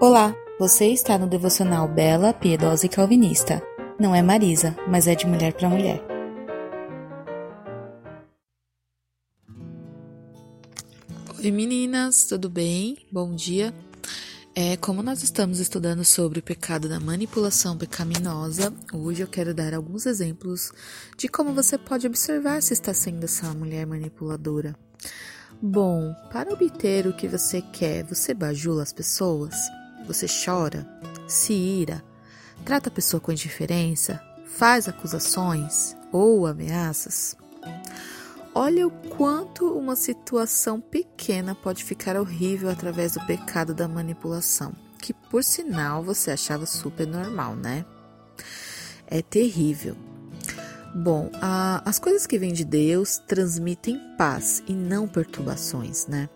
Olá, você está no devocional Bela, Piedosa e Calvinista. Não é Marisa, mas é de mulher para mulher. Oi meninas, tudo bem? Bom dia. É, como nós estamos estudando sobre o pecado da manipulação pecaminosa, hoje eu quero dar alguns exemplos de como você pode observar se está sendo essa mulher manipuladora. Bom, para obter o que você quer, você bajula as pessoas? Você chora, se ira, trata a pessoa com indiferença, faz acusações ou ameaças. Olha o quanto uma situação pequena pode ficar horrível através do pecado da manipulação, que por sinal você achava super normal, né? É terrível. Bom, a, as coisas que vêm de Deus transmitem paz e não perturbações, né?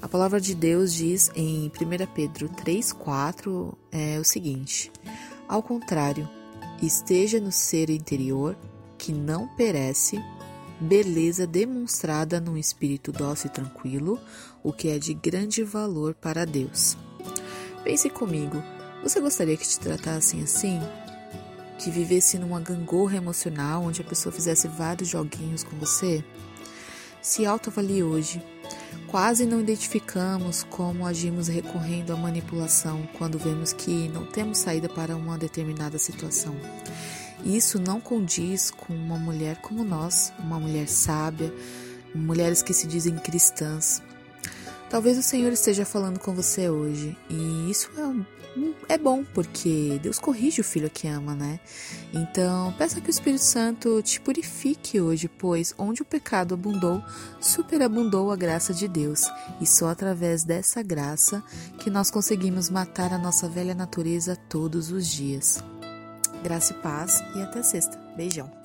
A palavra de Deus diz em 1 Pedro 3,4 é o seguinte: Ao contrário, esteja no ser interior, que não perece, beleza demonstrada num espírito dócil e tranquilo, o que é de grande valor para Deus. Pense comigo, você gostaria que te tratassem assim? Que vivesse numa gangorra emocional onde a pessoa fizesse vários joguinhos com você? Se autoavalie hoje Quase não identificamos como agimos recorrendo à manipulação quando vemos que não temos saída para uma determinada situação. Isso não condiz com uma mulher como nós, uma mulher sábia, mulheres que se dizem cristãs. Talvez o Senhor esteja falando com você hoje, e isso é é bom, porque Deus corrige o filho que ama, né? Então, peça que o Espírito Santo te purifique hoje, pois onde o pecado abundou, superabundou a graça de Deus, e só através dessa graça que nós conseguimos matar a nossa velha natureza todos os dias. Graça e paz, e até sexta. Beijão.